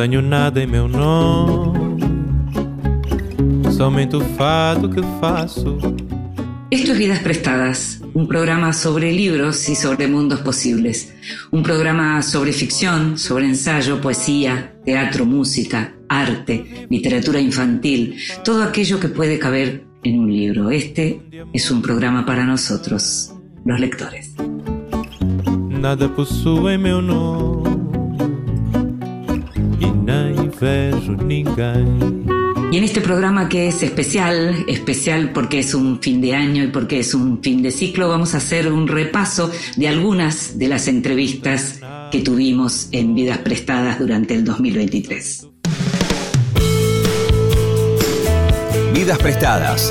Tenho nada em meu nome, somente o fado que faço. Esto es Vidas Prestadas, un programa sobre libros y sobre mundos posibles. Un programa sobre ficción, sobre ensayo, poesía, teatro, música, arte, literatura infantil, todo aquello que puede caber en un libro. Este es un programa para nosotros, los lectores. Nada possui meu nome Y en este programa que es especial, especial porque es un fin de año y porque es un fin de ciclo, vamos a hacer un repaso de algunas de las entrevistas que tuvimos en Vidas Prestadas durante el 2023. Vidas Prestadas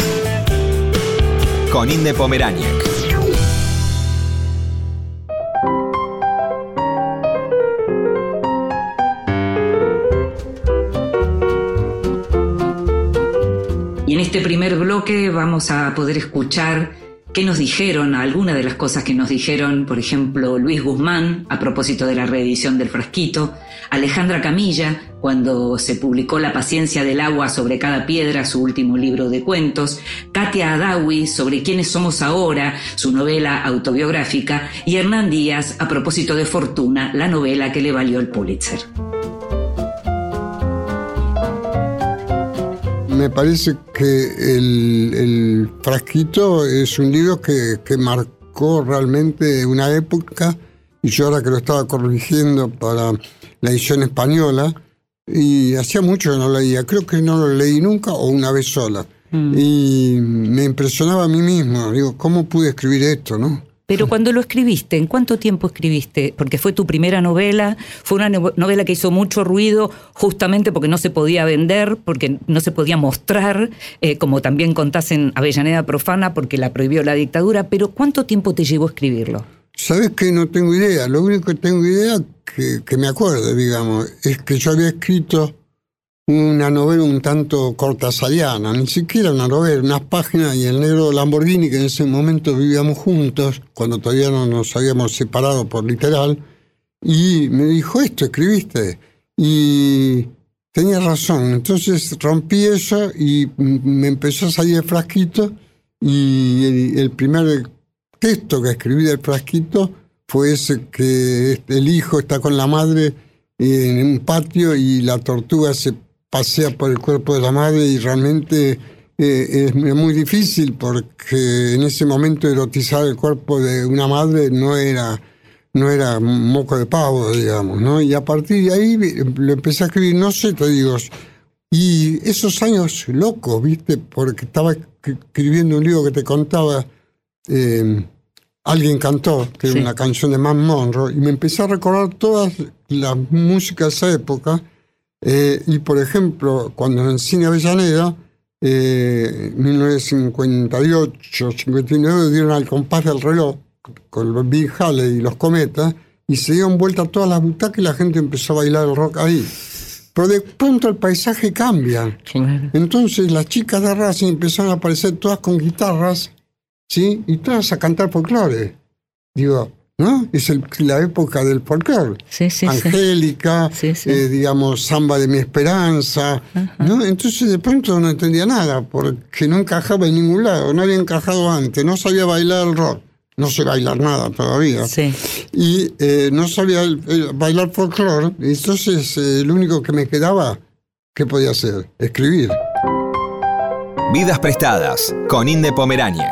con Inde Pomeráñez. Este primer bloque vamos a poder escuchar qué nos dijeron, algunas de las cosas que nos dijeron, por ejemplo, Luis Guzmán a propósito de la reedición del frasquito, Alejandra Camilla cuando se publicó La paciencia del agua sobre cada piedra, su último libro de cuentos, Katia Adawi sobre quiénes somos ahora, su novela autobiográfica, y Hernán Díaz a propósito de Fortuna, la novela que le valió el Pulitzer. Me parece que el, el frasquito es un libro que, que marcó realmente una época y yo ahora que lo estaba corrigiendo para la edición española y hacía mucho que no leía, creo que no lo leí nunca o una vez sola. Y me impresionaba a mí mismo, digo, ¿cómo pude escribir esto, no? Pero cuando lo escribiste, ¿en cuánto tiempo escribiste? Porque fue tu primera novela, fue una no- novela que hizo mucho ruido justamente porque no se podía vender, porque no se podía mostrar, eh, como también contás en Avellaneda Profana, porque la prohibió la dictadura, pero ¿cuánto tiempo te llevó escribirlo? ¿Sabes que No tengo idea. Lo único que tengo idea, que, que me acuerdo, digamos, es que yo había escrito una novela un tanto cortasariana, ni siquiera una novela, unas páginas, y el negro Lamborghini, que en ese momento vivíamos juntos, cuando todavía no nos habíamos separado por literal, y me dijo, esto escribiste. Y tenía razón. Entonces rompí eso y me empezó a salir el frasquito, y el, el primer texto que escribí del frasquito fue ese que el hijo está con la madre en un patio y la tortuga se pasea por el cuerpo de la madre y realmente eh, es muy difícil porque en ese momento erotizar el cuerpo de una madre no era no era moco de pavo, digamos, ¿no? Y a partir de ahí lo empecé a escribir, no sé, te digo, y esos años locos, ¿viste? Porque estaba escri- escribiendo un libro que te contaba, eh, alguien cantó, que Sí. era una canción de Man Monroe, y me empecé a recordar todas las músicas de esa época. Eh, y por ejemplo, cuando en el cine Avellaneda, eh, en 1958, 59, dieron al compás del reloj con los Big Halley y los cometas, y se dieron vuelta todas las butacas y la gente empezó a bailar el rock ahí. Pero de pronto el paisaje cambia. Entonces las chicas de Racing empezaron a aparecer todas con guitarras, ¿sí? Y todas a cantar folclore. Digo, ¿no? Es el- la época del folclore. Sí, sí, sí. Angélica, Sí, sí. eh, digamos, Samba de mi esperanza, ¿no? Entonces de pronto no entendía nada, porque no encajaba en ningún lado, no había encajado antes, no sabía bailar el rock, no sé bailar nada todavía Sí. y eh, no sabía el- el bailar folclore, entonces eh, lo único que me quedaba, ¿qué podía hacer? Escribir. Vidas Prestadas con Inde Pomeráñez.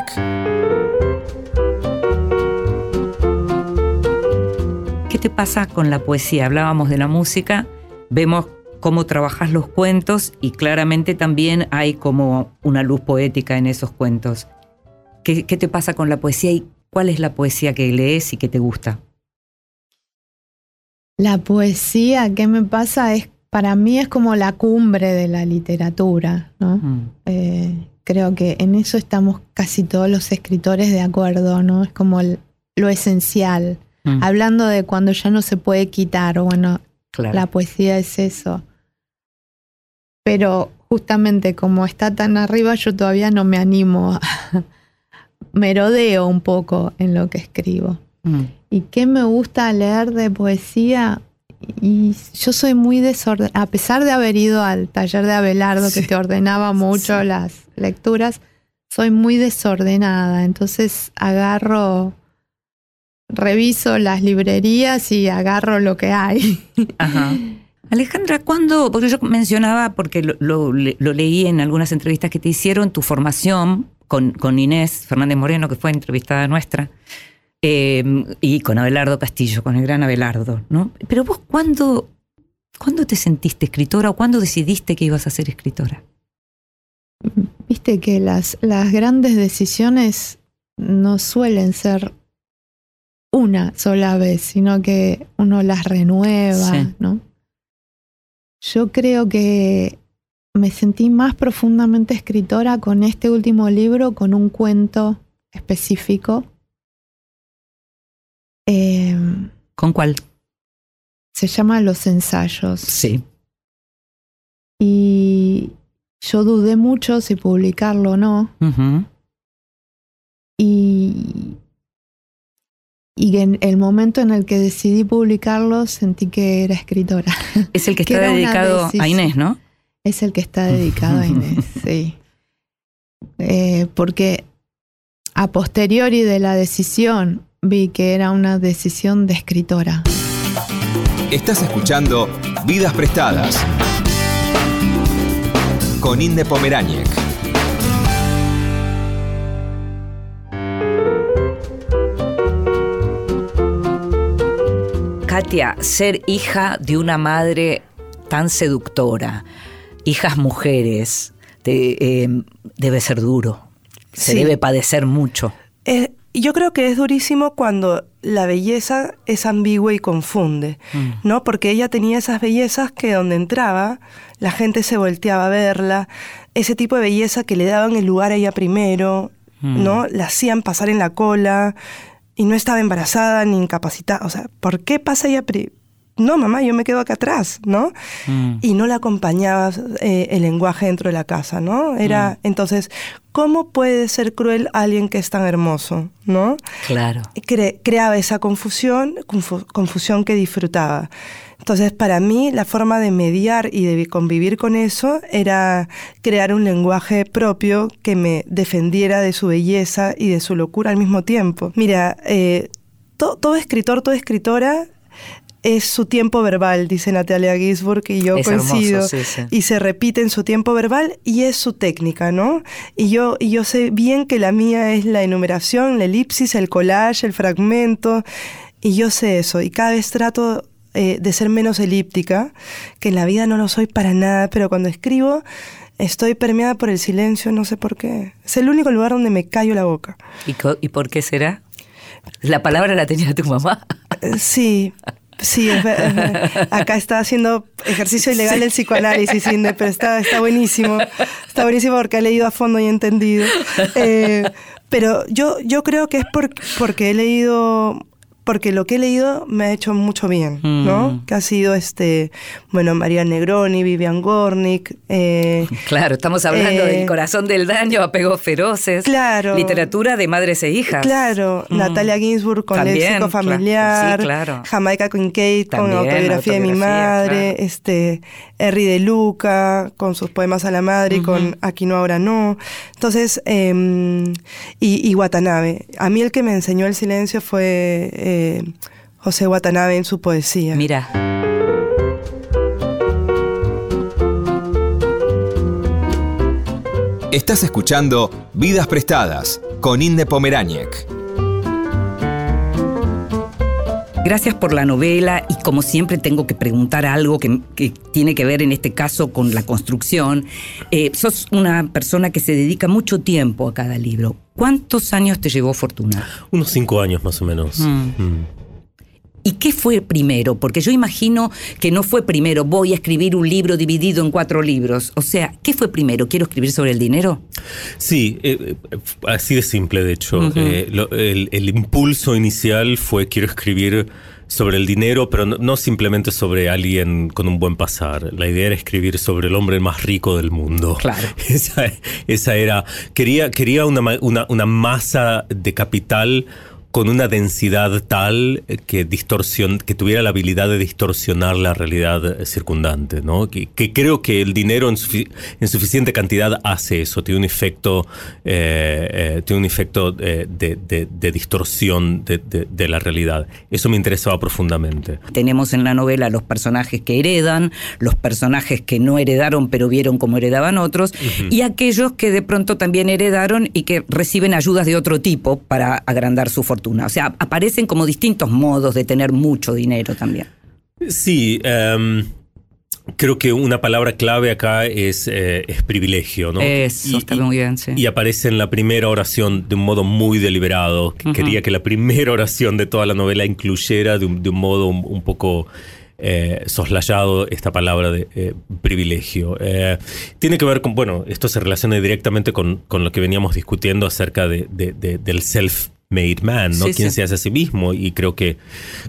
Te pasa con la poesía? Hablábamos de la música, vemos cómo trabajas los cuentos y claramente también hay como una luz poética en esos cuentos. ¿Qué, qué te pasa con la poesía y cuál es la poesía que lees y que te gusta? La poesía, ¿qué me pasa? Es, para mí es como la cumbre de la literatura, ¿no? Mm. Eh, creo que en eso estamos casi todos los escritores de acuerdo, ¿no? Es como el- lo esencial. Mm, Hablando de cuando ya no se puede quitar, bueno, claro. la poesía es eso. Pero justamente como está tan arriba, yo todavía no me animo a merodeo un poco en lo que escribo. Mm, ¿Y qué me gusta leer de poesía? y yo soy muy desordenada, a pesar de haber ido al taller de Abelardo que te ordenaba mucho las lecturas, soy muy desordenada, entonces agarro, reviso las librerías y agarro lo que hay. Ajá. Alejandra, ¿cuándo? Porque yo mencionaba, porque lo, lo- lo leí en algunas entrevistas que te hicieron, tu formación con, con Inés Fernández Moreno, que fue entrevistada nuestra, eh, y con Abelardo Castillo, con el gran Abelardo, ¿no? Pero vos, ¿cuándo, ¿cuándo te sentiste escritora o cuándo decidiste que ibas a ser escritora? Viste que las, las grandes decisiones no suelen ser una sola vez, sino que uno las renueva, Sí. ¿no? Yo creo que me sentí más profundamente escritora con este último libro, con un cuento específico. Eh, ¿Con cuál? se llama Los ensayos. Sí. Y yo dudé mucho si publicarlo o no. Y, y en el momento en el que decidí publicarlo sentí que era escritora. Es el que está dedicado a. Inés, ¿no? Es el que está dedicado a Inés, sí. Eh, porque a posteriori de la decisión vi que era una decisión de escritora. Estás escuchando Vidas Prestadas con Inde Pomeráñez. Katia, ser hija de una madre tan seductora, hijas mujeres, te- eh, debe ser duro. Se Sí. debe padecer mucho. Eh, yo creo que es durísimo cuando la belleza es ambigua y confunde, Mm. ¿no? Porque ella tenía esas bellezas que donde entraba, la gente se volteaba a verla, ese tipo de belleza que le daban el lugar a ella primero, Mm. ¿no? La hacían pasar en la cola y no estaba embarazada ni incapacitada. O sea, ¿por qué pasa ella pri- No, mamá, yo me quedo acá atrás, ¿no? Mm. y no la acompañaba eh, el lenguaje dentro de la casa, ¿no? Era, entonces, ¿cómo puede ser cruel alguien que es tan hermoso, ¿no? Claro. Cre- creaba esa confusión, confu- confusión que disfrutaba. Entonces, para mí, la forma de mediar y de convivir con eso era crear un lenguaje propio que me defendiera de su belleza y de su locura al mismo tiempo. Mira, eh, to- todo escritor, toda escritora es su tiempo verbal, dice Natalia Gisburg, y yo Es hermoso, coincido. sí, sí. Y se repite en su tiempo verbal y es su técnica, ¿no? Y yo, y yo sé bien que la mía es la enumeración, la elipsis, el collage, el fragmento, y yo sé eso. Y cada vez trato eh, de ser menos elíptica, que en la vida no lo soy para nada, pero cuando escribo estoy permeada por el silencio, no sé por qué. Es el único lugar donde me callo la boca. ¿Y, y por qué será? La palabra la tenía tu mamá. Sí, sí, es ver- es ver- acá está haciendo ejercicio ilegal del psicoanálisis, Inde, pero está, está buenísimo. Está buenísimo porque he leído a fondo y he entendido. Eh, pero yo, yo creo que es por- porque he leído porque lo que he leído me ha hecho mucho bien, ¿no? Mm. Que ha sido este, bueno, María Negroni, Vivian Gornick, eh, Claro, estamos hablando Eh, del corazón del daño, apegos feroces. Claro. Literatura de madres e hijas. Claro, Mm. Natalia Ginsburg con También, léxico familiar, sí, claro. Jamaica Kincaid con También, autobiografía de mi autobiografía, madre, claro. este Henry de Luca con sus poemas a la madre y con Aquí no ahora no. Entonces, em, y, y Watanabe. A mí el que me enseñó el silencio fue eh, José Watanabe en su poesía. Mira. Estás escuchando Vidas Prestadas con Inde Pomeráñez. Gracias por la novela y como siempre tengo que preguntar algo que, que tiene que ver en este caso con la construcción. Eh, sos una persona que se dedica mucho tiempo a cada libro. ¿Cuántos años te llevó Fortuna? Unos cinco años más o menos. Mm. Mm. ¿Y qué fue primero? Porque yo imagino que no fue primero, voy a escribir un libro dividido en cuatro libros. O sea, ¿qué fue primero? ¿Quiero escribir sobre el dinero? Sí, eh, eh, así de simple, de hecho. Ujú. Eh, lo- el, el impulso inicial fue quiero escribir sobre el dinero, pero no, no simplemente sobre alguien con un buen pasar. La idea era escribir sobre el hombre más rico del mundo. Claro. Esa, esa era. Quería, quería una, una, una masa de capital con una densidad tal que, distorsión, que tuviera la habilidad de distorsionar la realidad circundante, ¿no? Que, que creo que el dinero en, sufi- en suficiente cantidad hace eso, tiene un efecto, eh, eh, tiene un efecto eh, de, de- de distorsión de la realidad. Eso me interesaba profundamente. Tenemos en la novela los personajes que heredan, los personajes que no heredaron pero vieron cómo heredaban otros, y aquellos que de pronto también heredaron y que reciben ayudas de otro tipo para agrandar su fortuna. O sea, aparecen como distintos modos de tener mucho dinero también. Sí, em, creo que una palabra clave acá es, eh, es privilegio, ¿no? Eso está muy bien, sí. Y aparece en la primera oración de un modo muy deliberado. que Quería que la primera oración de toda la novela incluyera de un, de un modo un, un poco eh, soslayado esta palabra de eh, privilegio. Tiene que ver con, bueno, esto se relaciona directamente con, con lo que veníamos discutiendo acerca de- del self made man, ¿no? Sí, Quien sí. se hace a sí mismo y creo que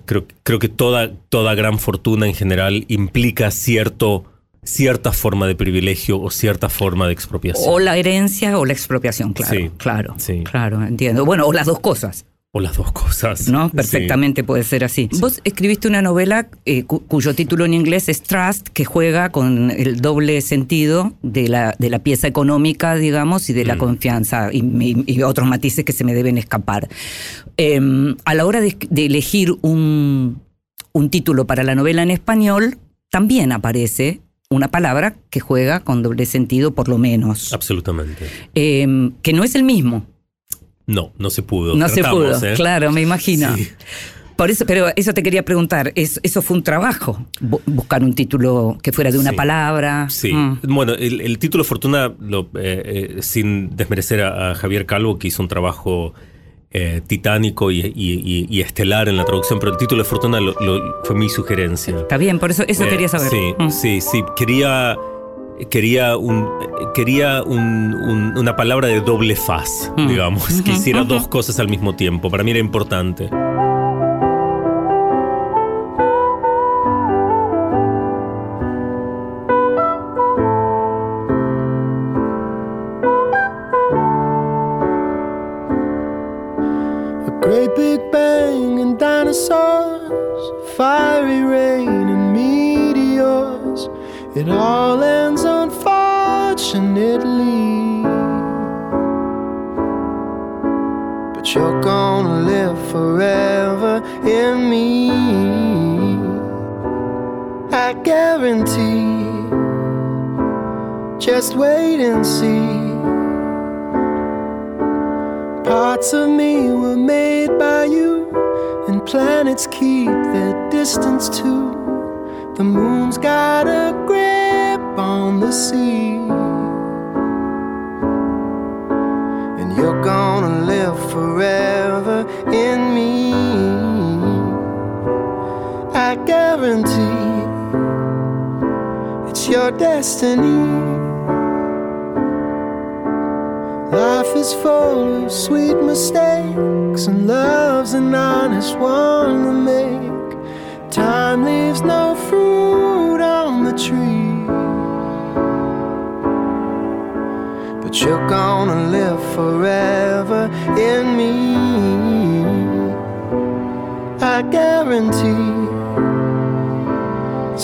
creo, creo que toda, toda gran fortuna en general implica cierto cierta forma de privilegio o cierta forma de expropiación. O la herencia o la expropiación, claro. Sí, claro, sí. claro, entiendo. Bueno, o las dos cosas. O las dos cosas. ¿no? Sí. Perfectamente puede ser así. Vos escribiste una novela eh, cu- cuyo título en inglés es Trust, que juega con el doble sentido de la, de la pieza económica, digamos, y de la Mm. confianza y, y- y otros matices que se me deben escapar. Eh, a la hora de, de elegir un, un título para la novela en español, también aparece una palabra que juega con doble sentido, por lo menos, Absolutamente. Eh, que no es el mismo. No, no se pudo. No se pudo, ¿eh? claro, me imagino. Sí. Por eso, pero eso te quería preguntar, ¿es- ¿eso fue un trabajo? Bu- buscar un título que fuera de una Sí. palabra. Sí, Mm. bueno, el, el título Fortuna, lo, eh, eh, sin desmerecer a, a Javier Calvo, que hizo un trabajo eh, titánico y, y- y- y estelar en la traducción, pero el título de Fortuna lo- lo- fue mi sugerencia. Está bien, por eso eso Eh, quería saber. Sí, Mm. sí, sí. Quería, quería, un, quería un- un- una palabra de doble faz, Mm. digamos, que hiciera dos cosas al mismo tiempo. Para mí era importante. And all Just wait and see.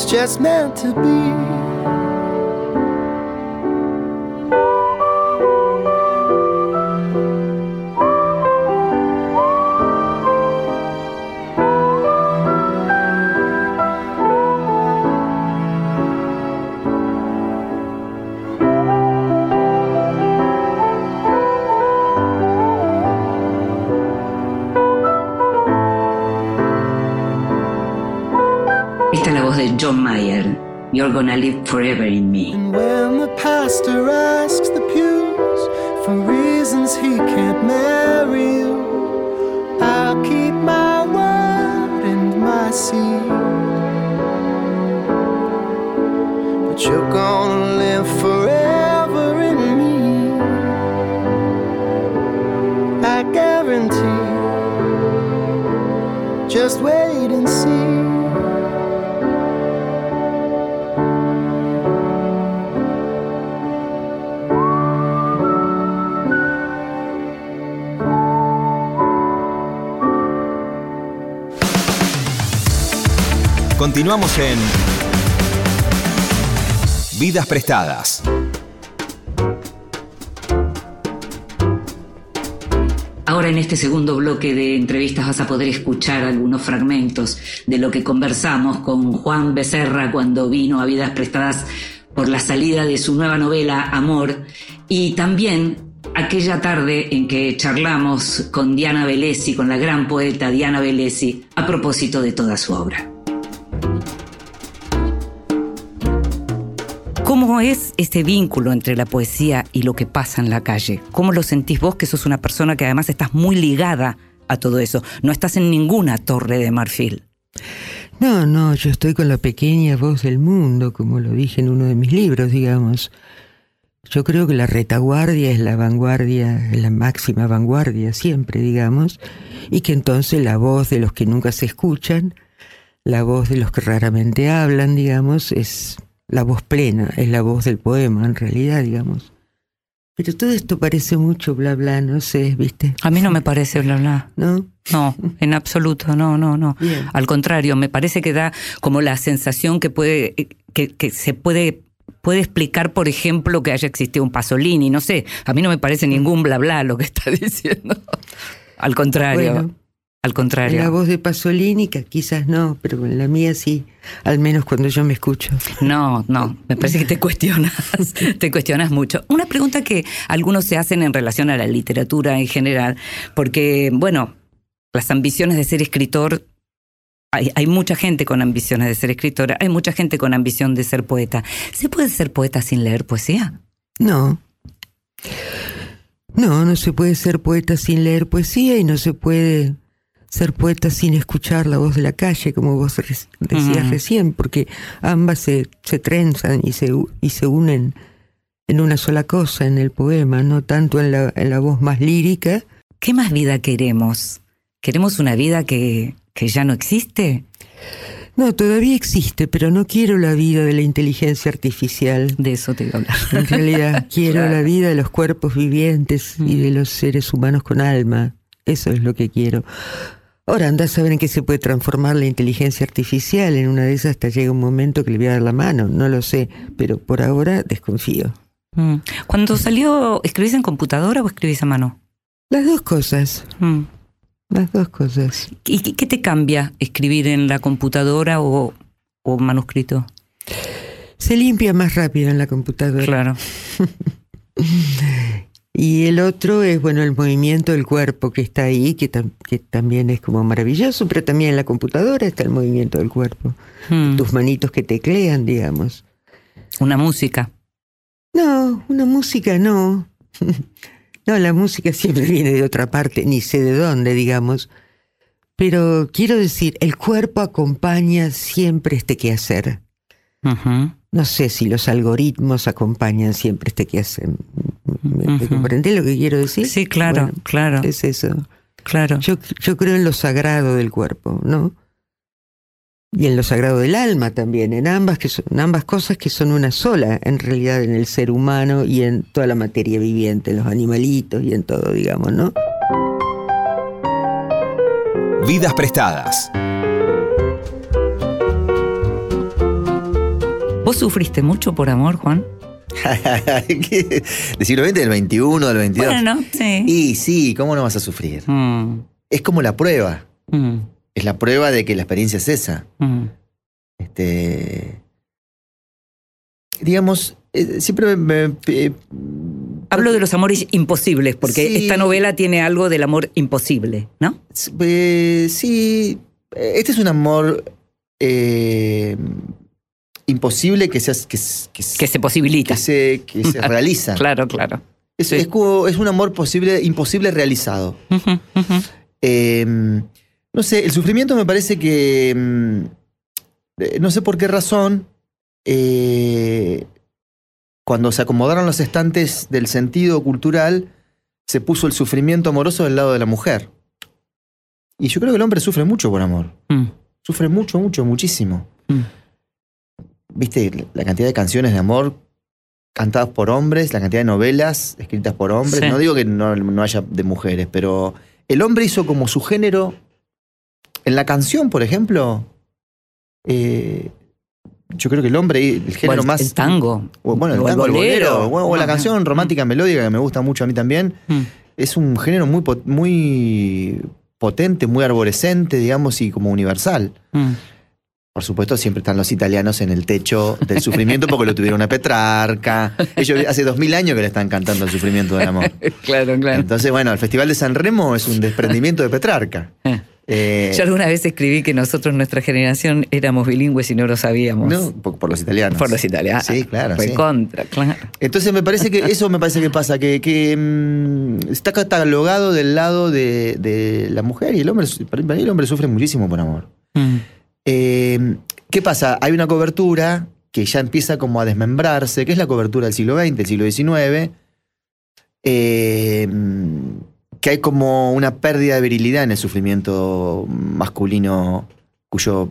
It's just meant to be. Gonna live forever in me. And when the pastor asks Continuamos en Vidas Prestadas. Ahora en este segundo bloque de entrevistas vas a poder escuchar algunos fragmentos de lo que conversamos con Juan Becerra cuando vino a Vidas Prestadas por la salida de su nueva novela Amor y también aquella tarde en que charlamos con Diana Velesi, con la gran poeta Diana Velesi, a propósito de toda su obra. ¿Cómo es este vínculo entre la poesía y lo que pasa en la calle? ¿Cómo lo sentís vos que sos una persona que además estás muy ligada a todo eso? No estás en ninguna torre de marfil. No, no, yo estoy con la pequeña voz del mundo, como lo dije en uno de mis libros, digamos. Yo creo que la retaguardia es la vanguardia, la máxima vanguardia siempre, digamos, y que entonces la voz de los que nunca se escuchan, la voz de los que raramente hablan, digamos, es la voz plena, es la voz del poema en realidad, digamos. Pero todo esto parece mucho bla bla, no sé, ¿viste? A mí no me parece bla bla. ¿No? No, en absoluto, no, no, no. Bien. Al contrario, me parece que da como la sensación que puede, que, que se puede, puede explicar, por ejemplo, que haya existido un Pasolini, no sé. A mí no me parece ningún bla bla lo que está diciendo. Al contrario. Bueno. Al En contrario. la voz de Pasolini, que quizás no, pero en la mía sí, al menos cuando yo me escucho. No, no, me parece que te cuestionas, te cuestionas mucho. Una pregunta que algunos se hacen en relación a la literatura en general, porque, bueno, las ambiciones de ser escritor, hay, hay mucha gente con ambiciones de ser escritora, hay mucha gente con ambición de ser poeta. ¿Se puede ser poeta sin leer poesía? No. No, no se puede ser poeta sin leer poesía y no se puede ser poeta sin escuchar la voz de la calle, como vos decías Ujú. recién, porque ambas se, se trenzan y se, y se unen en una sola cosa, en el poema, no tanto en la, en la voz más lírica. ¿Qué más vida queremos? ¿Queremos una vida que, que ya no existe? No, todavía existe, pero no quiero la vida de la inteligencia artificial. De eso te iba a hablar. En realidad, quiero Claro. la vida de los cuerpos vivientes y de los seres humanos con alma. Eso es lo que quiero. Ahora andás a ver en qué se puede transformar la inteligencia artificial. En una de esas hasta llega un momento que le voy a dar la mano. No lo sé, pero por ahora desconfío. Mm. Cuando salió, ¿escribís en computadora o escribís a mano? Las dos cosas. Mm. Las dos cosas. ¿Y qué, qué te cambia escribir en la computadora o, o manuscrito? Se limpia más rápido en la computadora. Claro. Y el otro es, bueno, el movimiento del cuerpo que está ahí, que, tam- que también es como maravilloso, pero también en la computadora está el movimiento del cuerpo. Mm. Tus manitos que teclean, digamos. Una música. No, una música no. No, la música siempre viene de otra parte, ni sé de dónde, digamos. Pero quiero decir, el cuerpo acompaña siempre este quehacer. Ujú. No sé si los algoritmos acompañan siempre este quehacer. ¿Me, me Ujú. comprendés lo que quiero decir? Sí, claro, Bueno, claro, Es eso. claro. Yo, yo creo en lo sagrado del cuerpo, ¿no? Y en lo sagrado del alma también, en ambas, que son, en ambas cosas que son una sola, en realidad, en el ser humano y en toda la materia viviente, en los animalitos y en todo, digamos, ¿no? Vidas prestadas. ¿Vos sufriste mucho por amor, Juan? ¿Del siglo XX, del XXI, del XXII? Bueno, sí. Y sí, ¿cómo no vas a sufrir? Mm, Es como la prueba. mm, Es la prueba de que la experiencia es esa. mm. Este. Digamos, eh, siempre me. eh, Hablo de los amores imposibles, porque Sí. esta novela tiene algo del amor imposible, ¿no? eh, sí. Este es un amor. eh, imposible que, se, que, se- que, se- Que se posibilita. que se, que se realiza. Claro, claro. Es, sí. es como- es un amor posible, imposible realizado. Eh, no sé, el sufrimiento me parece que. mm, eh, no sé por qué razón. eh, cuando se acomodaron los estantes del sentido cultural, se puso el sufrimiento amoroso del lado de la mujer. Y yo creo que el hombre sufre mucho por amor. Mm, Sufre mucho, mucho, muchísimo. mm. ¿Viste la cantidad de canciones de amor cantadas por hombres, la cantidad de novelas escritas por hombres? Sí. No digo que no, no haya de mujeres, pero el hombre hizo como su género. En la canción, por ejemplo, eh, yo creo que el hombre, el género más. el tango. o, bueno, el O tango, el bolero, bolero. o, o la canción romántica melódica que me gusta mucho a mí también. Mm. Es un género muy, muy potente, muy arborescente, digamos, y como universal. Mm. Por supuesto, siempre están los italianos en el techo del sufrimiento porque lo tuvieron a Petrarca. Ellos hace dos mil años que le están cantando el sufrimiento del amor. Claro, claro. Entonces, bueno, el Festival de San Remo es un desprendimiento de Petrarca. Eh. Eh, Yo alguna vez escribí que nosotros, nuestra generación, éramos bilingües y no lo sabíamos. no, por, por los italianos. Por los italianos. Sí, claro. Fue sí. contra, claro. Entonces me parece que eso me parece que pasa, que, que, mm, está catalogado del lado de, de la mujer y el hombre. Para mí el hombre sufre muchísimo por amor. Mm. Eh, ¿Qué pasa? Hay una cobertura que ya empieza como a desmembrarse, que es la cobertura del siglo XX, del siglo XIX, eh, que hay como una pérdida de virilidad en el sufrimiento masculino cuyo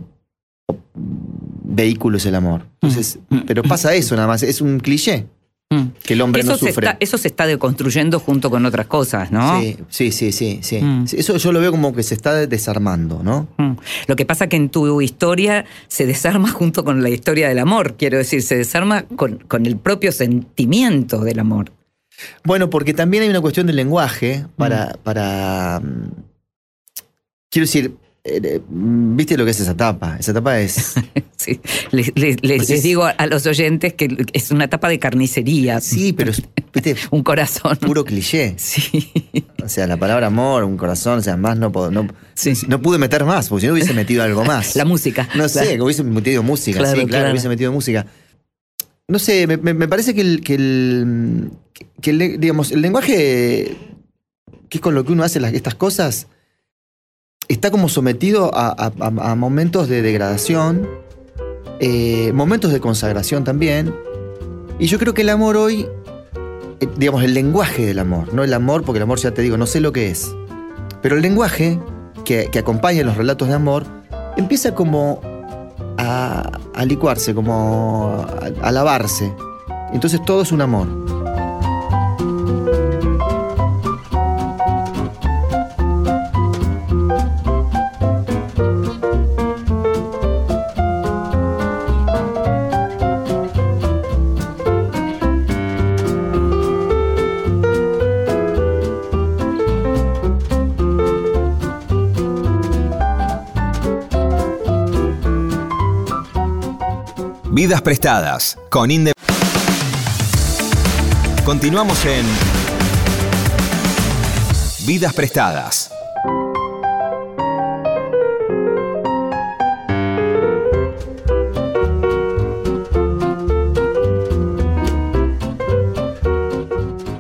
vehículo es el amor. Entonces, pero pasa eso nada más, es un cliché Mm. que el hombre Eso, no se sufre. está, eso se está deconstruyendo junto con otras cosas, ¿no? Sí, sí, sí, sí, sí. Mm. Eso yo lo veo como que se está desarmando, ¿no? Mm. Lo que pasa que en tu historia se desarma junto con la historia del amor, quiero decir, se desarma con, con el propio sentimiento del amor. Bueno, porque también hay una cuestión del lenguaje para. para quiero decir, ¿viste lo que es esa tapa? Esa tapa es. Sí. Les, les- les- Pues les es- digo a los oyentes que es una tapa de carnicería. Sí, pero es ¿viste? Un corazón. puro cliché. Sí. O sea, la palabra amor, un corazón, o sea, más no puedo. No, Sí. no pude meter más, porque si no hubiese metido algo más. La música. No sé, Claro. que hubiese metido música, Claro, sí, claro, claro. hubiese metido música. No sé, me, parece que el, que el, que el le- digamos, el lenguaje, que es con lo que uno hace las- estas cosas, está como sometido a, momentos de degradación, eh, momentos de consagración también. Y yo creo que el amor hoy, eh, digamos, el lenguaje del amor, no el amor, porque el amor ya te digo, no sé lo que es. Pero el lenguaje que, que acompaña los relatos de amor empieza como a, a licuarse, como a, a lavarse. Entonces todo es un amor. Vidas prestadas con Inde. Continuamos en Vidas prestadas.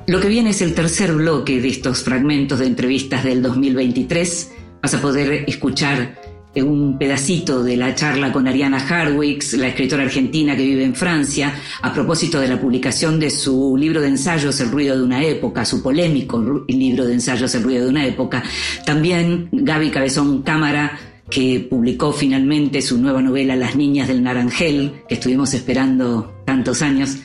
Lo que viene es el tercer bloque de estos fragmentos de entrevistas del 2023. Vas a poder escuchar un pedacito de la charla con Ariana Harwicks, la escritora argentina que vive en Francia, a propósito de la publicación de su libro de ensayos El ruido de una época, su polémico libro de ensayos El ruido de una época. También Gaby Cabezón Cámara que publicó finalmente su nueva novela Las Niñas del Naranjel, que estuvimos esperando tantos años.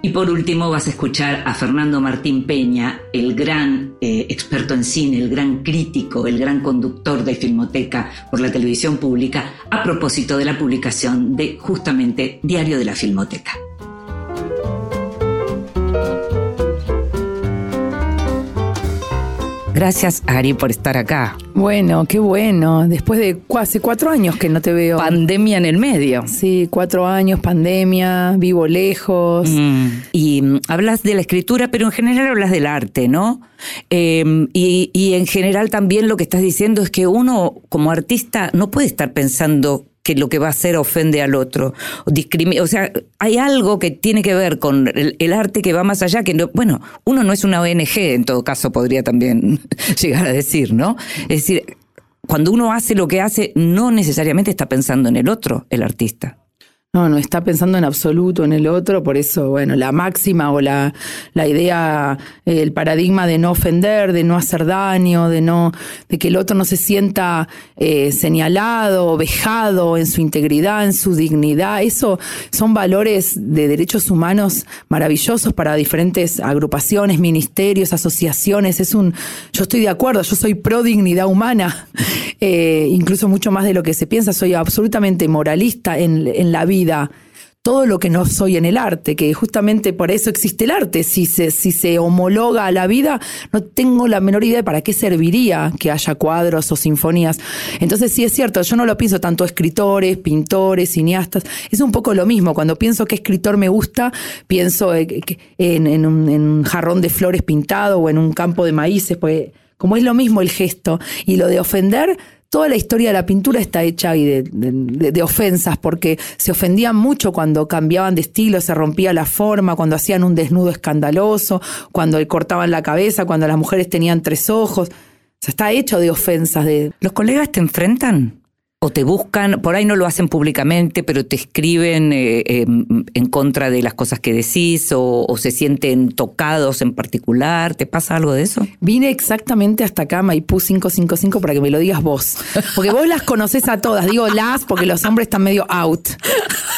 Y por último vas a escuchar a Fernando Martín Peña, el gran eh, experto en cine, el gran crítico, el gran conductor de Filmoteca por la televisión pública, a propósito de la publicación de justamente Diario de la Filmoteca. Gracias, Ari, por estar acá. Bueno, qué bueno. Después de hace cuatro años que no te veo. Pandemia en el medio. sí, cuatro años, pandemia, vivo lejos. Mm. Y mm, hablas de la escritura, pero en general hablas del arte, ¿no? Eh, y, y en general también lo que estás diciendo es que uno como artista no puede estar pensando que lo que va a hacer ofende al otro. O, sea, hay algo que tiene que ver con el, el arte que va más allá, que no, bueno, uno no es una ONG, en todo caso podría también llegar a decir, ¿no? Es decir, cuando uno hace lo que hace, no necesariamente está pensando en el otro, el artista. No, no está pensando en absoluto en el otro, por eso, bueno, la máxima o la, la idea, eh, el paradigma de no ofender, de no hacer daño, de no, de que el otro no se sienta eh, señalado, vejado en su integridad, en su dignidad, eso son valores de derechos humanos maravillosos para diferentes agrupaciones, ministerios, asociaciones. Es un, yo estoy de acuerdo, yo soy pro dignidad humana, eh, incluso mucho más de lo que se piensa, soy absolutamente moralista en, en la vida todo lo que no soy en el arte, que justamente por eso existe el arte. Si se, si se homologa a la vida, no tengo la menor idea de para qué serviría que haya cuadros o sinfonías. Entonces sí es cierto, yo no lo pienso tanto escritores, pintores, cineastas. Es un poco lo mismo. Cuando pienso que escritor me gusta, pienso en, en, un, en un jarrón de flores pintado o en un campo de maíces, pues como es lo mismo el gesto. Y lo de ofender toda la historia de la pintura está hecha de, ofensas, porque se ofendían mucho cuando cambiaban de estilo, se rompía la forma, cuando hacían un desnudo escandaloso, cuando cortaban la cabeza, cuando las mujeres tenían tres ojos. Está hecho de ofensas. ¿Los colegas te enfrentan? O te buscan, por ahí no lo hacen públicamente, pero te escriben eh, em, en contra de las cosas que decís o, se sienten tocados en particular. ¿Te pasa algo de eso? Vine exactamente hasta acá, Maipú 555, para que me lo digas vos. Porque vos las conoces a todas. Digo las porque los hombres están medio out.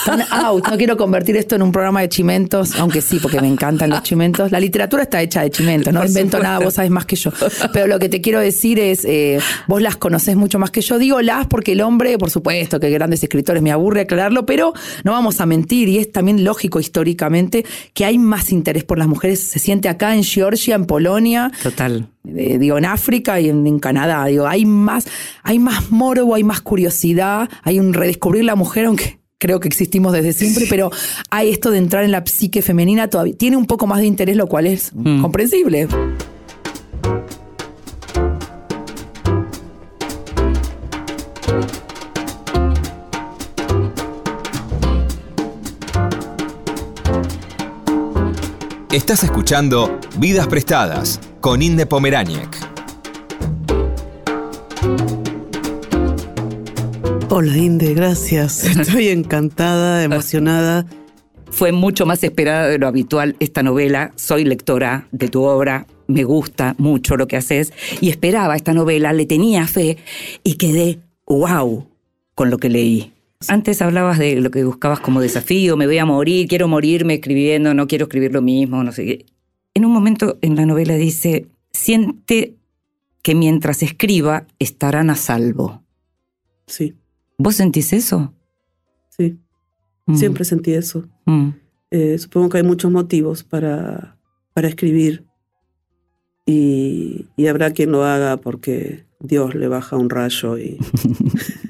Están out. No quiero convertir esto en un programa de chimentos, aunque sí, porque me encantan los chimentos. La literatura está hecha de chimentos, no invento nada, vos sabes más que yo. Pero lo que te quiero decir es, eh, vos las conocés mucho más que yo. Digo las porque el hombre por supuesto que grandes escritores, me aburre aclararlo, pero no vamos a mentir, y es también lógico históricamente que hay más interés por las mujeres. Se siente acá en Georgia, en Polonia. Total. Eh, digo, en África y en, Canadá. Digo, hay más, hay más morbo, hay más curiosidad, hay un redescubrir la mujer, aunque creo que existimos desde siempre, pero hay esto de entrar en la psique femenina todavía. Tiene un poco más de interés, lo cual es mm. comprensible. Estás escuchando Vidas Prestadas con Inde Pomeráñez. Hola Inde, gracias. Estoy encantada, emocionada. Fue mucho más esperada de lo habitual esta novela. Soy lectora de tu obra, me gusta mucho lo que haces y esperaba esta novela, le tenía fe y quedé wow con lo que leí. Antes hablabas de lo que buscabas como desafío, me voy a morir, quiero morirme escribiendo, no quiero escribir lo mismo, no sé qué. En un momento en la novela dice, siente que mientras escriba estarán a salvo. Sí. ¿Vos sentís eso? Sí, mm. siempre sentí eso. Mm. Eh, supongo que hay muchos motivos para, para escribir y, y habrá quien lo haga porque Dios le baja un rayo y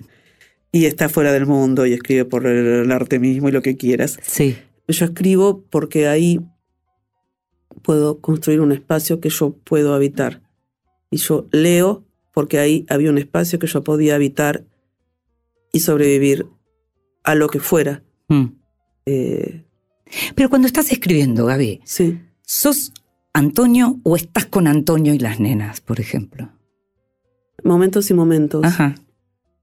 y está fuera del mundo y escribe por el, arte mismo y lo que quieras. Sí. Yo escribo porque ahí puedo construir un espacio que yo puedo habitar. Y yo leo porque ahí había un espacio que yo podía habitar y sobrevivir a lo que fuera. Mm. Eh, Pero cuando estás escribiendo, Gaby, sí. ¿sos Antonio o estás con Antonio y las nenas, por ejemplo? Momentos y momentos. Ajá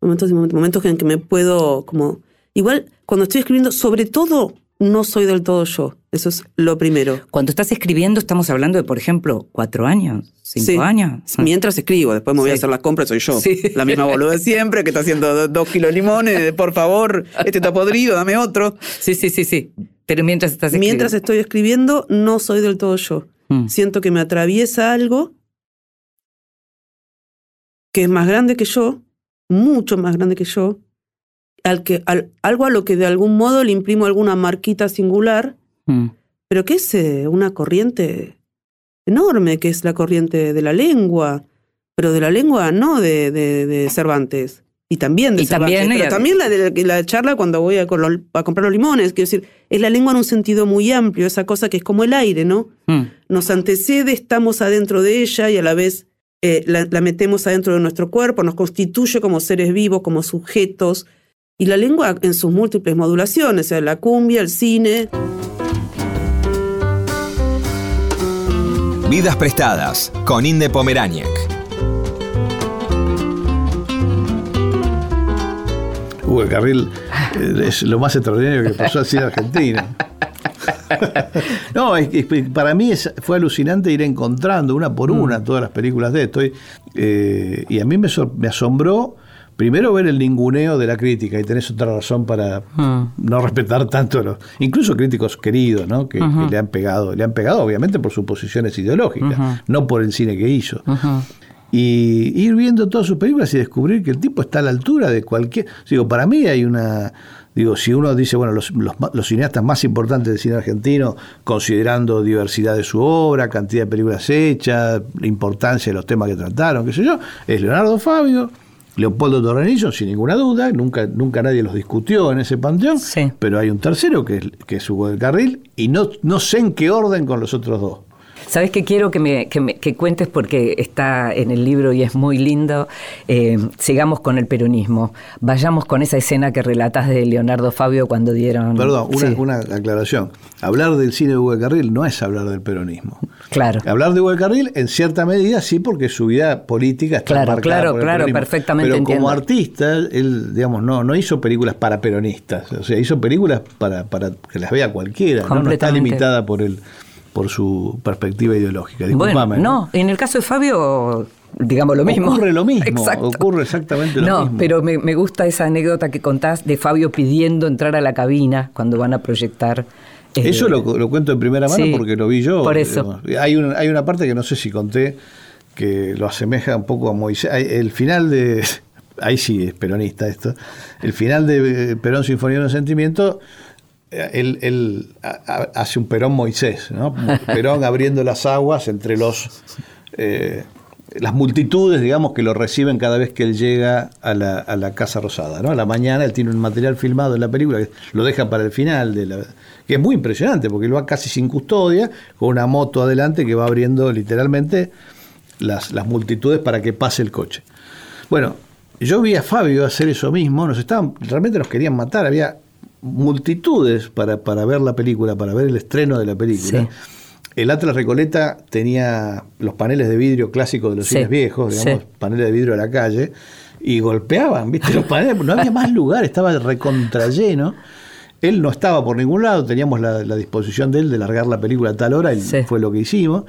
momentos y momentos, en que me puedo como... Igual, cuando estoy escribiendo, sobre todo, no soy del todo yo. Eso es lo primero. Cuando estás escribiendo, estamos hablando de, por ejemplo, cuatro años, cinco años. Mientras escribo, después me voy a hacer las compras, soy yo. La misma boluda de siempre, que está haciendo dos kilos de limones, por favor, este está podrido, dame otro. Sí, sí, sí, sí. Pero mientras estás escribiendo. Mientras estoy escribiendo, no soy del todo yo. Mm. Siento que me atraviesa algo que es más grande que yo, mucho más grande que yo, al que, algo a lo que de algún modo le imprimo alguna marquita singular, mm. pero que es eh, una corriente enorme, que es la corriente de la lengua, pero de la lengua no de, de, Cervantes. Y también de Cervantes, también, pero también la de la charla cuando voy a, a, comprar los limones. Quiero decir, es la lengua en un sentido muy amplio, esa cosa que es como el aire, ¿no? Mm. Nos antecede, estamos adentro de ella y a la vez eh, la, metemos adentro de nuestro cuerpo, nos constituye como seres vivos, como sujetos. Y la lengua en sus múltiples modulaciones, sea, la cumbia, el cine. Vidas prestadas con Inde Pomeráñez. Hugo Carril eh, es lo más extraordinario que pasó así en Argentina. no, es, para mí es- fue alucinante ir encontrando una por una todas las películas de esto. Y, eh, y a mí me, me asombró primero ver el ninguneo de la crítica, y tenés otra razón para no respetar tanto a los, incluso críticos queridos, ¿no? Que, le han pegado, le han pegado obviamente por sus posiciones ideológicas, no por el cine que hizo. Y ir viendo todas sus películas y descubrir que el tipo está a la altura de cualquier. Digo, para mí hay una. Digo, si uno dice, bueno, los, los cineastas más importantes del cine argentino, considerando diversidad de su obra, cantidad de películas hechas, la importancia de los temas que trataron, qué sé yo, es Leonardo Fabio, Leopoldo Torrenillo, sin ninguna duda, nunca, nunca nadie los discutió en ese panteón, pero hay un tercero que es, que es Hugo del Carril, y no, no sé en qué orden con los otros dos. ¿Sabes qué quiero que me, que me- que cuentes porque está en el libro y es muy lindo? Eh, sigamos con el peronismo. Vayamos con esa escena que relatas de Leonardo Fabio cuando dieron. Perdón, una, Sí, una aclaración. Hablar del cine de Hugo de Carril no es hablar del peronismo. Claro. Hablar de Hugo de Carril, en cierta medida, sí, porque su vida política está Claro, marcada claro, por el claro, peronismo. perfectamente Pero entiendo. como artista, él, digamos, no, no hizo películas para peronistas. O sea, hizo películas para, para que las vea cualquiera. ¿no? No está limitada por el por su perspectiva ideológica. Bueno, Disculpame. no, en el caso de Fabio, digamos lo mismo. Ocurre lo mismo, Exacto. ocurre exactamente lo no, mismo. pero me, me gusta esa anécdota que contás de Fabio pidiendo entrar a la cabina cuando van a proyectar. eh, Eso lo, lo cuento en primera mano sí, porque lo vi yo. por eso. Hay, una, hay una parte que no sé si conté que lo asemeja un poco a Moisés. El final de. Ahí sí es peronista esto. El final de eh, Perón Sinfonía de un Sentimiento. Él, él ha- ha- hace un Perón Moisés, ¿no? Perón abriendo las aguas entre los eh, las multitudes, digamos, que lo reciben cada vez que él llega a la, a la Casa Rosada, ¿no? A la mañana él tiene un material filmado en la película que lo deja para el final, de la, que es muy impresionante, porque él va casi sin custodia, con una moto adelante que va abriendo literalmente las, las multitudes para que pase el coche. Bueno, yo vi a Fabio hacer eso mismo, nos estaban, realmente nos querían matar, había multitudes para, para ver la película, para ver el estreno de la película. Sí. El Atlas Recoleta tenía los paneles de vidrio clásicos de los Sí, cines viejos, digamos, sí. paneles de vidrio de la calle, y golpeaban, ¿viste? Los paneles, no había más lugar, estaba recontra lleno. Él no estaba por ningún lado, teníamos la, la disposición de él de largar la película a tal hora, y fue lo que hicimos.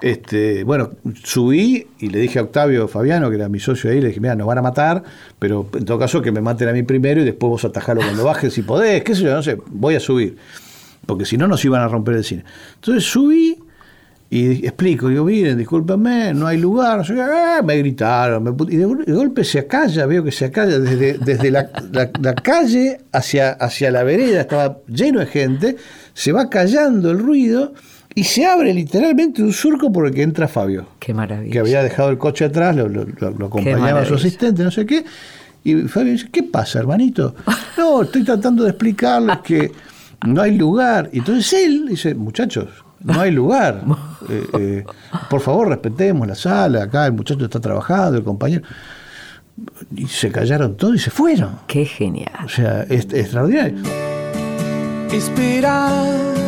Este, bueno, subí y le dije a Octavio Fabiano, que era mi socio ahí, le dije, mira, nos van a matar, pero en todo caso que me maten a mí primero y después vos atajalo cuando bajes si podés, qué sé yo, no sé, voy a subir. Porque si no nos iban a romper el cine. Entonces subí y explico, digo, miren, discúlpenme, no hay lugar, no sé qué, ah, me gritaron, me y de, de golpe se acalla, veo que se acalla desde, desde la, la- la calle hacia, hacia la vereda, estaba lleno de gente, se va callando el ruido y se abre literalmente un surco por el que entra Fabio. Qué maravilla. Que había dejado el coche atrás, lo, lo- lo- lo acompañaba su maravilla. asistente, no sé qué. Y Fabio dice, ¿qué pasa, hermanito? No, estoy tratando de explicarles que no hay lugar. Y entonces él dice, muchachos, no hay lugar. Eh, eh, por favor, respetemos la sala, acá el muchacho está trabajando, el compañero. Y se callaron todos y se fueron. Qué genial. O sea, es, es extraordinario. Inspirar.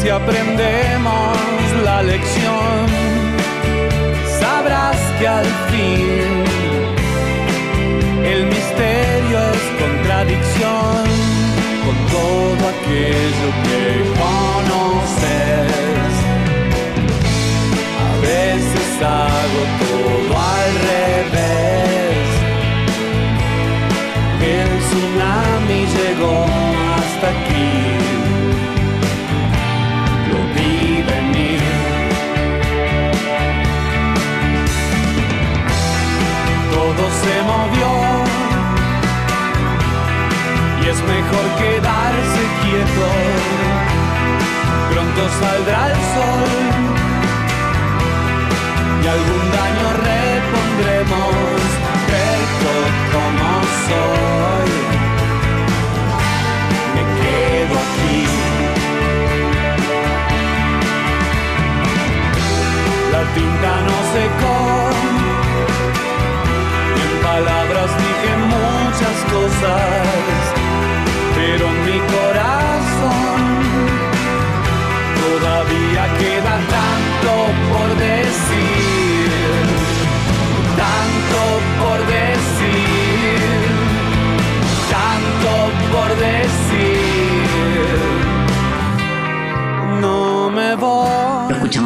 Si aprendemos la lección, sabrás que al fin el misterio es contradicción con todo aquello que conoces. A veces hago todo mejor quedarse quieto. Pronto saldrá el sol y algún daño repondremos, pero como soy, me quedo aquí. La tinta no secó, en palabras dije muchas cosas,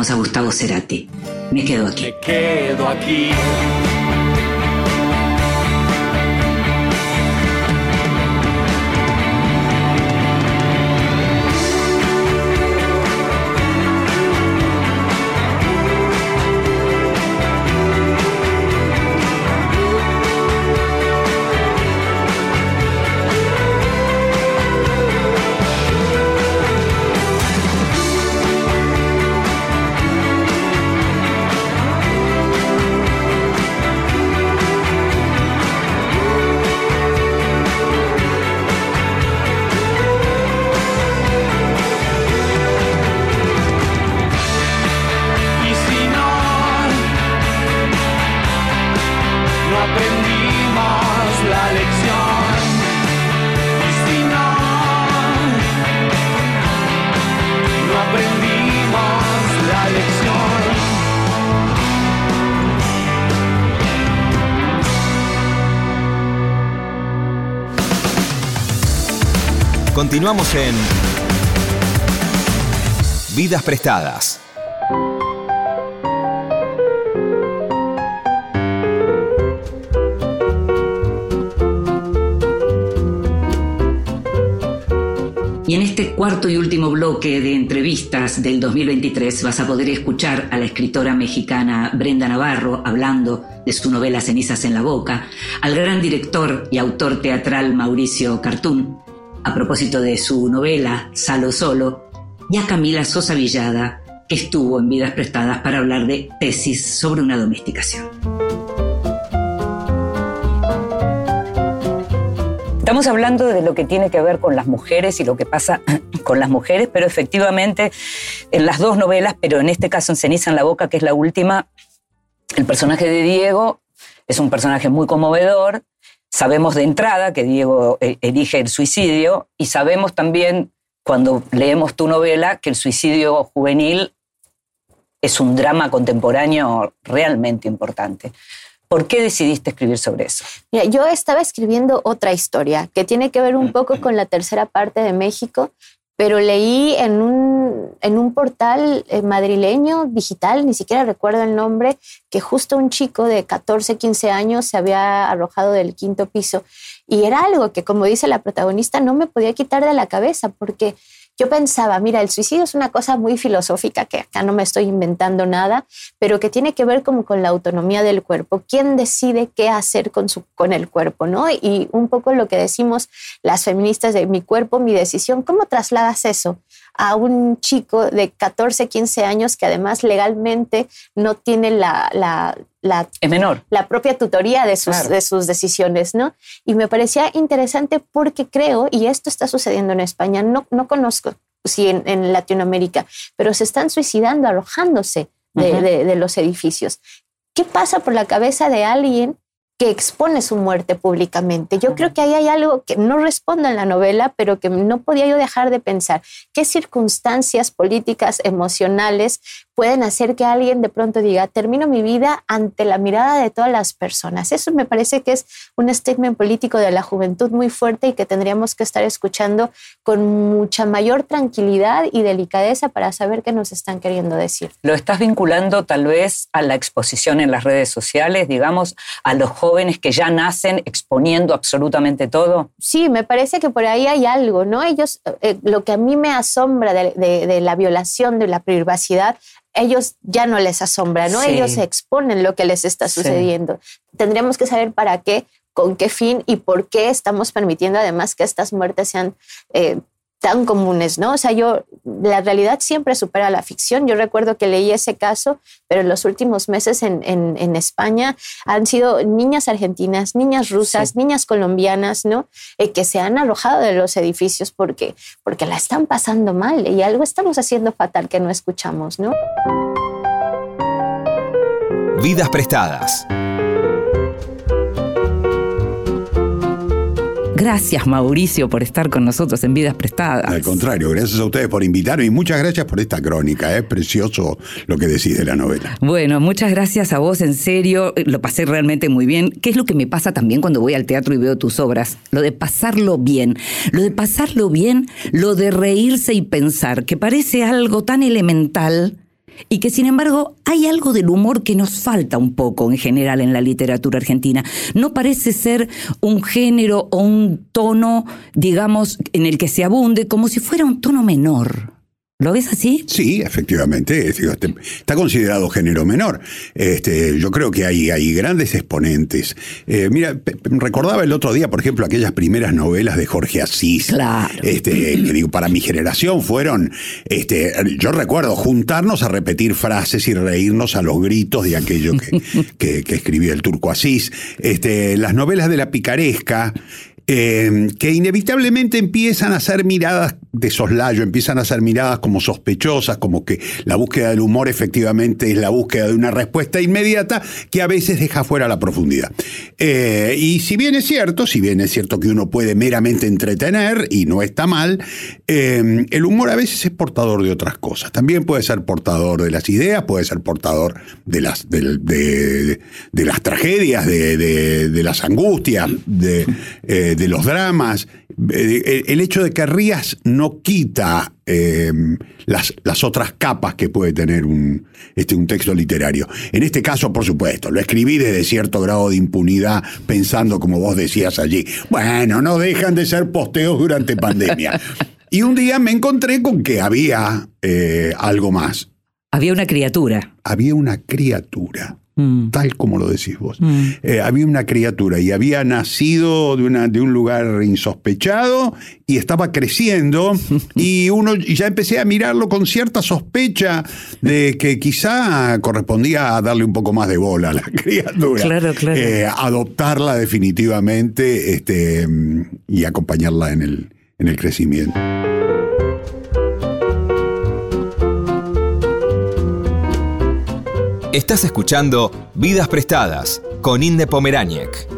escuchamos a Gustavo Cerati. Me quedo aquí. me quedo aquí. Continuamos en Vidas Prestadas. Y en este cuarto y último bloque de entrevistas del 2023 vas a poder escuchar a la escritora mexicana Brenda Navarro hablando de su novela Cenizas en la Boca, al gran director y autor teatral Mauricio Cartún, a propósito de su novela Salo Solo, y a Camila Sosa Villada, que estuvo en Vidas Prestadas para hablar de tesis sobre una domesticación. Estamos hablando de lo que tiene que ver con las mujeres y lo que pasa con las mujeres, pero efectivamente en las dos novelas, pero en este caso en Ceniza en la Boca, que es la última, el personaje de Diego es un personaje muy conmovedor. Sabemos de entrada que Diego eh, elige el suicidio y sabemos también cuando leemos tu novela que el suicidio juvenil es un drama contemporáneo realmente importante. ¿Por qué decidiste escribir sobre eso? Mira, yo estaba escribiendo otra historia que tiene que ver un poco con la tercera parte de México, pero leí en un, en un portal eh, madrileño digital, ni siquiera recuerdo el nombre, que justo un chico de 14, 15 años se había arrojado del quinto piso. Y era algo que, como dice la protagonista, no me podía quitar de la cabeza, porque yo pensaba, mira, el suicidio es una cosa muy filosófica, que acá no me estoy inventando nada, pero que tiene que ver como con la autonomía del cuerpo. ¿Quién decide qué hacer con, su, con el cuerpo? ¿no? Y un poco lo que decimos las feministas de mi cuerpo, mi decisión, ¿cómo trasladas eso a un chico de 14, 15 años que además legalmente no tiene la, la, la, Es menor. la propia tutoría de sus, Claro. de sus decisiones, ¿no? Y me parecía interesante porque creo, y esto está sucediendo en España, no, no conozco si en, en Latinoamérica, pero se están suicidando, de, de- de los edificios. ¿Qué pasa por la cabeza de alguien que expone su muerte públicamente? Yo creo que ahí hay algo que no respondo en la novela, pero que no podía yo dejar de pensar. ¿Qué circunstancias políticas, emocionales pueden hacer que alguien de pronto diga, termino mi vida ante la mirada de todas las personas? Eso me parece que es un statement político de la juventud muy fuerte y que tendríamos que estar escuchando con mucha mayor tranquilidad y delicadeza para saber qué nos están queriendo decir. ¿Lo estás vinculando tal vez a la exposición en las redes sociales, digamos, a los jóvenes que ya nacen exponiendo absolutamente todo? Sí, me parece que por ahí hay algo, ¿no? Ellos, eh, lo que a mí me asombra de, de- de la violación de la privacidad, ellos ya no les asombra, ¿no? Sí. Ellos se exponen lo que les está Sí. sucediendo. Tendríamos que saber para qué, con qué fin y por qué estamos permitiendo además que estas muertes sean eh, tan comunes, ¿no? O sea, yo, la realidad siempre supera la ficción. Yo recuerdo que leí ese caso, pero en los últimos meses en, en, en España han sido niñas argentinas, niñas rusas, niñas colombianas, ¿no? Eh, que se han arrojado de los edificios porque, porque la están pasando mal y algo estamos haciendo fatal que no escuchamos, ¿no? Vidas prestadas. Gracias, Mauricio, por estar con nosotros en Vidas Prestadas. Al contrario, gracias a ustedes por invitarme y muchas gracias por esta crónica. Es precioso lo que decís de la novela. Bueno, muchas gracias a vos, en serio, lo pasé realmente muy bien. ¿Qué es lo que me pasa también cuando voy al teatro y veo tus obras? Lo de pasarlo bien, lo de pasarlo bien, lo de reírse y pensar, que parece algo tan elemental y que sin embargo hay algo del humor que nos falta un poco en general en la literatura argentina. No parece ser un género o un tono, digamos, en el que se abunde como si fuera un tono menor. ¿Lo ves así? Sí, efectivamente. este- Está considerado género menor. Este, yo creo que hay, hay grandes exponentes. Eh, mira, recordaba el otro día, por ejemplo, aquellas primeras novelas de Jorge Asís. Este, que digo, para mi generación fueron. Este, yo recuerdo juntarnos a repetir frases y reírnos a los gritos de aquello que, que, que escribía el turco Asís. Este, las novelas de la picaresca. Eh, que inevitablemente empiezan a ser miradas de soslayo, empiezan a ser miradas como sospechosas, como que la búsqueda del humor efectivamente es la búsqueda de una respuesta inmediata que a veces deja fuera la profundidad. Eh, y si bien es cierto, si bien es cierto que uno puede meramente entretener, y no está mal, eh, el humor a veces es portador de otras cosas. También puede ser portador de las ideas, puede ser portador de las, tragedias, de, las angustias, de, eh, de los dramas. Eh, el hecho de que rías no quita eh, las, las otras capas que puede tener un, este, un texto literario. En este caso, por supuesto, lo escribí desde cierto grado de impunidad, pensando, como vos decías allí, bueno, no dejan de ser posteos durante pandemia. Y un día me encontré con que había eh, algo más. Había una criatura. Había una criatura, tal como lo decís vos. Mm. Eh, había una criatura y había nacido de, una, de un lugar insospechado y estaba creciendo y uno y ya empecé a mirarlo con cierta sospecha de que quizá correspondía a darle un poco más de bola a la criatura. Claro, claro. Eh, adoptarla definitivamente este, y acompañarla en el, en el crecimiento. Estás escuchando Vidas Prestadas con Inde Pomeráñez.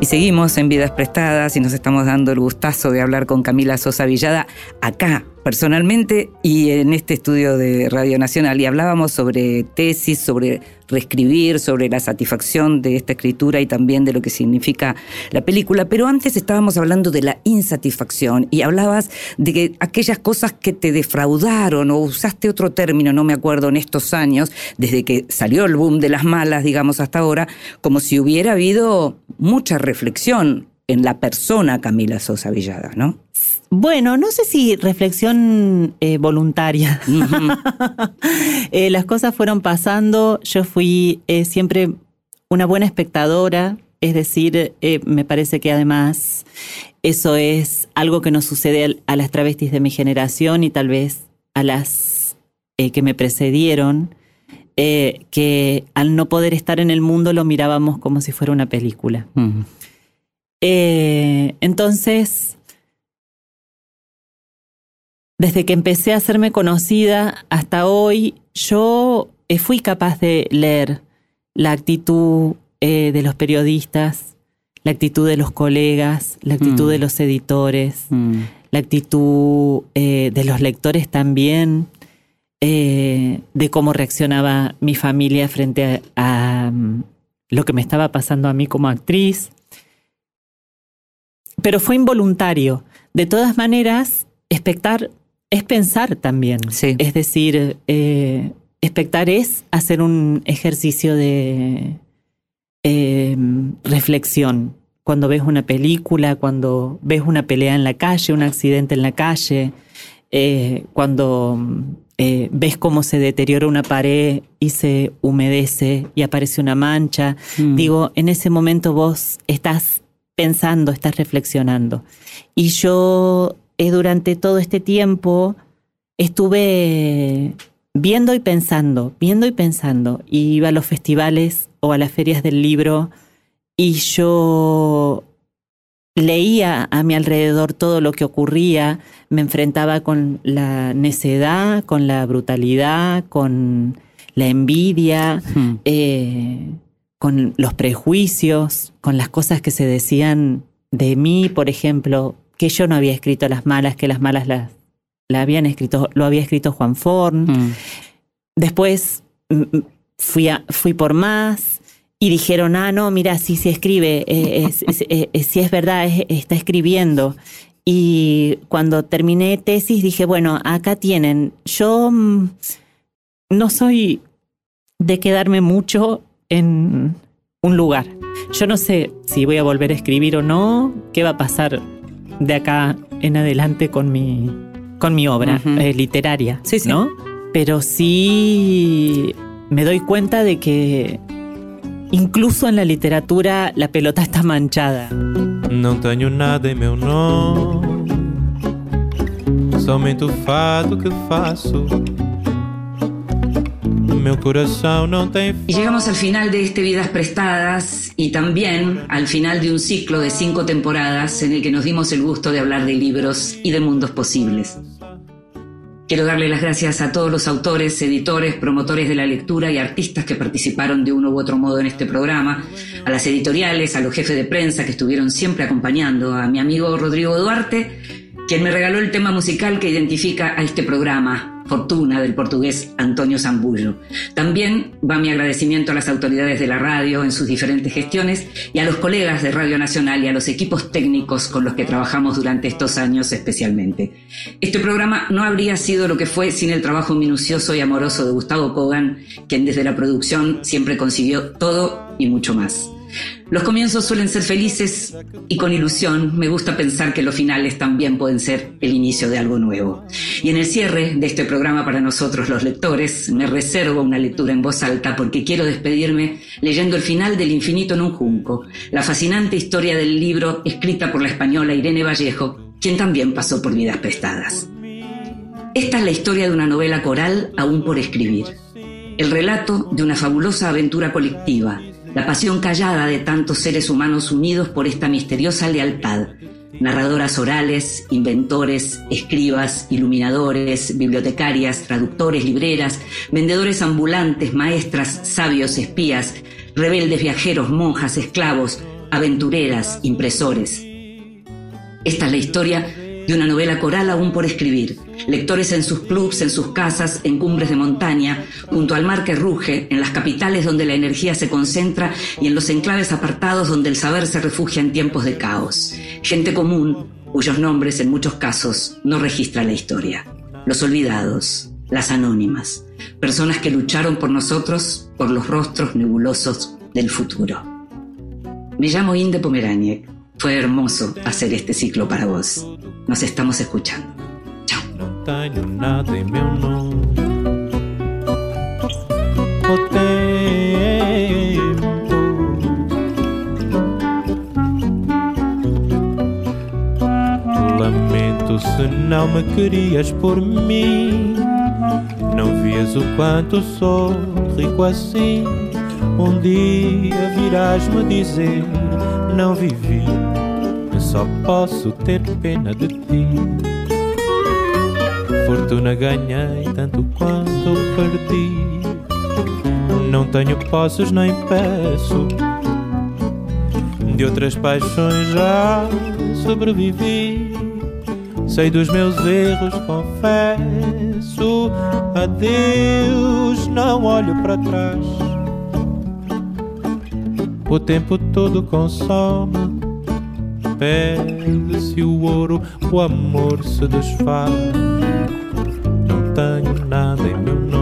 Y seguimos en Vidas Prestadas y nos estamos dando el gustazo de hablar con Camila Sosa Villada acá, personalmente, y en este estudio de Radio Nacional. Y hablábamos sobre tesis, sobre reescribir, sobre la satisfacción de esta escritura y también de lo que significa la película. Pero antes estábamos hablando de la insatisfacción y hablabas de que aquellas cosas que te defraudaron o usaste otro término, no me acuerdo, en estos años, desde que salió el boom de las malas, digamos, hasta ahora, como si hubiera habido mucha reflexión en la persona Camila Sosa Villada, ¿no? Bueno, no sé si reflexión eh, voluntaria. Eh, las cosas fueron pasando, yo fui eh, siempre una buena espectadora, es decir, me parece que además eso es algo que nos sucede a las travestis de mi generación y tal vez a las que me precedieron, que al no poder estar en el mundo lo mirábamos como si fuera una película. Entonces, desde que empecé a hacerme conocida hasta hoy, yo eh, fui capaz de leer la actitud eh, de los periodistas, la actitud de los colegas, la actitud Mm. de los editores, la actitud eh, de los lectores también, eh, de cómo reaccionaba mi familia frente a, a, mm, lo que me estaba pasando a mí como actriz. Pero fue involuntario. De todas maneras, expectar es pensar también. Es decir, eh, expectar es hacer un ejercicio de eh, reflexión. Cuando ves una película, cuando ves una pelea en la calle, un accidente en la calle, eh, cuando eh, ves cómo se deteriora una pared y se humedece y aparece una mancha. Digo, en ese momento vos estás pensando, estás reflexionando. Y yo eh, durante todo este tiempo estuve viendo y pensando, viendo y pensando. Y iba a los festivales o a las ferias del libro y yo leía a mi alrededor todo lo que ocurría, me enfrentaba con la necedad, con la brutalidad, con la envidia, eh, con los prejuicios, con las cosas que se decían de mí, por ejemplo, que yo no había escrito las malas, que las malas las, la habían escrito, lo había escrito Juan Forn. Después mm, mm, fui, a- fui por más y dijeron, ah, no, mira, sí se escribe, eh, es- es- eh, eh, sí es verdad, es- está escribiendo. Y cuando terminé tesis dije, bueno, acá tienen, yo mm, no soy de quedarme mucho en un lugar. Yo no sé si voy a volver a escribir o no, qué va a pasar de acá en adelante con mi, con mi obra eh, literaria, ¿no? Pero sí me doy cuenta de que incluso en la literatura la pelota está manchada. Não tenho nada em meu nome, somente o fado que faço. Meu coração não tem Y llegamos al final de este Vidas Prestadas y también al final de un ciclo de cinco temporadas en el que nos dimos el gusto de hablar de libros y de mundos posibles. Quiero darle las gracias a todos los autores, editores, promotores de la lectura y artistas que participaron de uno u otro modo en este programa, a las editoriales, a los jefes de prensa que estuvieron siempre acompañando, a mi amigo Rodrigo Duarte, quien me regaló el tema musical que identifica a este programa, Fortuna, del portugués Antonio Zambullo. También va mi agradecimiento a las autoridades de la radio en sus diferentes gestiones y a los colegas de Radio Nacional y a los equipos técnicos con los que trabajamos durante estos años especialmente. Este programa no habría sido lo que fue sin el trabajo minucioso y amoroso de Gustavo Kogan, quien desde la producción siempre consiguió todo y mucho más. Los comienzos suelen ser felices y con ilusión me gusta pensar que los finales también pueden ser el inicio de algo nuevo. Y en el cierre de este programa para nosotros los lectores me reservo una lectura en voz alta porque quiero despedirme leyendo el final del Infinito en un Junco, la fascinante historia del libro escrita por la española Irene Vallejo, quien también pasó por vidas prestadas. Esta es la historia de una novela coral aún por escribir. El relato de una fabulosa aventura colectiva, la pasión callada de tantos seres humanos unidos por esta misteriosa lealtad. Narradoras orales, inventores, escribas, iluminadores, bibliotecarias, traductores, libreras, vendedores ambulantes, maestras, sabios, espías, rebeldes viajeros, monjas, esclavos, aventureras, impresores. Esta es la historia de una novela coral aún por escribir. Lectores en sus clubs, en sus casas, en cumbres de montaña, junto al mar que ruge, en las capitales donde la energía se concentra y en los enclaves apartados donde el saber se refugia en tiempos de caos. Gente común, cuyos nombres en muchos casos no registra la historia. Los olvidados, las anónimas, personas que lucharon por nosotros, por los rostros nebulosos del futuro. Me llamo Inde Pomeraniec. Fue hermoso hacer este ciclo para vos. Nos estamos escuchando. Não tenho nada em meu nome. O tempo Lamento se não me querias por mim. Não vias o quanto sou rico assim. Um dia virás me dizer: Não vivi, só posso ter pena de ti. Fortuna ganhei tanto quanto perdi. Não tenho posses nem peço. De outras paixões já sobrevivi. Sei dos meus erros, confesso. Adeus, não olho para trás. O tempo todo consome. Perde-se o ouro, o amor se desfaz. Não tenho nada em meu nome.